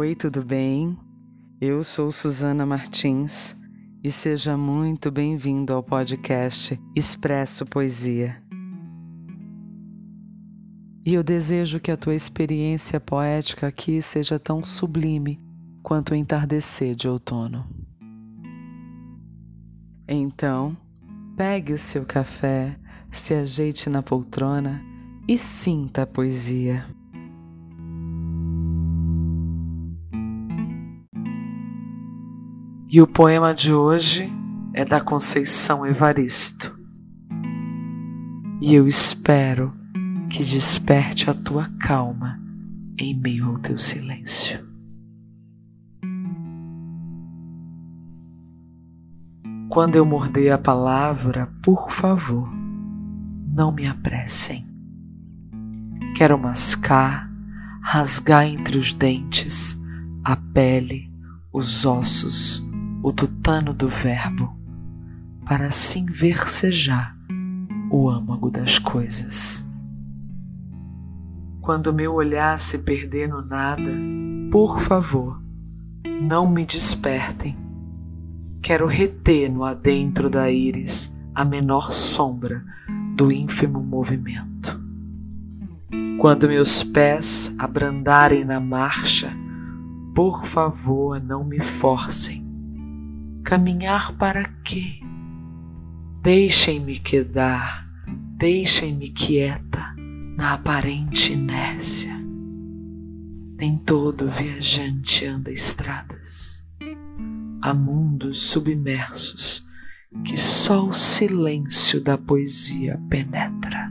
Oi, tudo bem? Eu sou Suzana Martins e seja muito bem-vindo ao podcast Expresso Poesia. E eu desejo que a tua experiência poética aqui seja tão sublime quanto o entardecer de outono. Então, pegue o seu café, se ajeite na poltrona e sinta a poesia. E o poema de hoje é da Conceição Evaristo. E eu espero que desperte a tua calma em meio ao teu silêncio. Quando eu morder a palavra, por favor, não me apressem. Quero mascar, rasgar entre os dentes a pele, os ossos, o tutano do verbo, para assim versejar o âmago das coisas. Quando meu olhar se perder no nada, por favor, não me despertem. Quero reter no adentro da íris a menor sombra do ínfimo movimento. Quando meus pés abrandarem na marcha, por favor, não me forcem Caminhar para quê? Deixem-me quedar, deixem-me quieta na aparente inércia. Nem todo viajante anda estradas. Há mundos submersos que só o silêncio da poesia penetra.